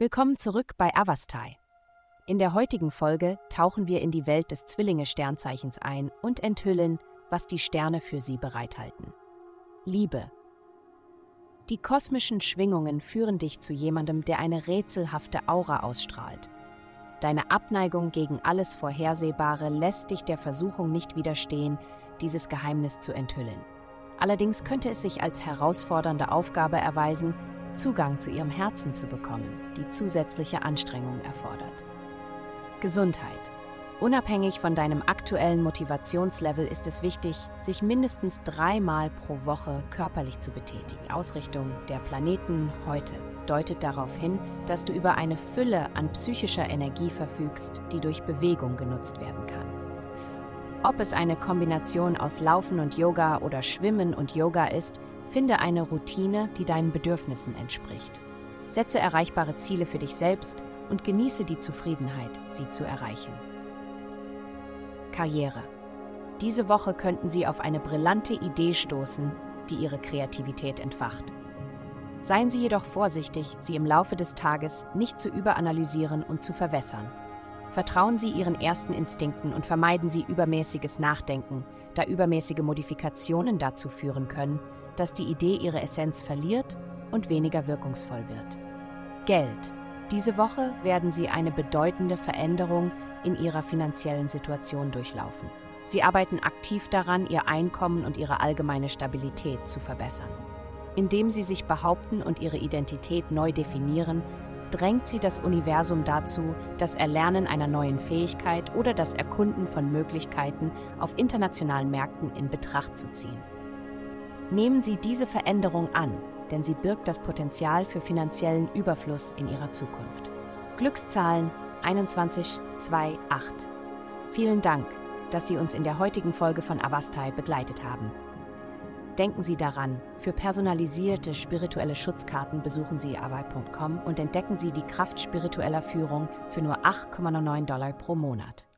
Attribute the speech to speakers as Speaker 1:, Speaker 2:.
Speaker 1: Willkommen zurück bei Avastai. In der heutigen Folge tauchen wir in die Welt des Zwillinge-Sternzeichens ein und enthüllen, was die Sterne für sie bereithalten. Liebe. Die kosmischen Schwingungen führen dich zu jemandem, der eine rätselhafte Aura ausstrahlt. Deine Abneigung gegen alles Vorhersehbare lässt dich der Versuchung nicht widerstehen, dieses Geheimnis zu enthüllen. Allerdings könnte es sich als herausfordernde Aufgabe erweisen, Zugang zu ihrem Herzen zu bekommen, die zusätzliche Anstrengungen erfordert. Gesundheit. Unabhängig von deinem aktuellen Motivationslevel ist es wichtig, sich mindestens dreimal pro Woche körperlich zu betätigen. Ausrichtung der Planeten heute deutet darauf hin, dass du über eine Fülle an psychischer Energie verfügst, die durch Bewegung genutzt werden kann. Ob es eine Kombination aus Laufen und Yoga oder Schwimmen und Yoga ist, Finde eine Routine, die deinen Bedürfnissen entspricht. Setze erreichbare Ziele für dich selbst und genieße die Zufriedenheit, sie zu erreichen. Karriere. Diese Woche könnten Sie auf eine brillante Idee stoßen, die Ihre Kreativität entfacht. Seien Sie jedoch vorsichtig, sie im Laufe des Tages nicht zu überanalysieren und zu verwässern. Vertrauen Sie Ihren ersten Instinkten und vermeiden Sie übermäßiges Nachdenken, da übermäßige Modifikationen dazu führen können, dass die Idee ihre Essenz verliert und weniger wirkungsvoll wird. Geld. Diese Woche werden Sie eine bedeutende Veränderung in Ihrer finanziellen Situation durchlaufen. Sie arbeiten aktiv daran, Ihr Einkommen und Ihre allgemeine Stabilität zu verbessern. Indem Sie sich behaupten und Ihre Identität neu definieren, drängt Sie das Universum dazu, das Erlernen einer neuen Fähigkeit oder das Erkunden von Möglichkeiten auf internationalen Märkten in Betracht zu ziehen. Nehmen Sie diese Veränderung an, denn sie birgt das Potenzial für finanziellen Überfluss in Ihrer Zukunft. Glückszahlen 2128. Vielen Dank, dass Sie uns in der heutigen Folge von Avastai begleitet haben. Denken Sie daran, für personalisierte spirituelle Schutzkarten besuchen Sie avai.com und entdecken Sie die Kraft spiritueller Führung für nur 8,99 Dollar pro Monat.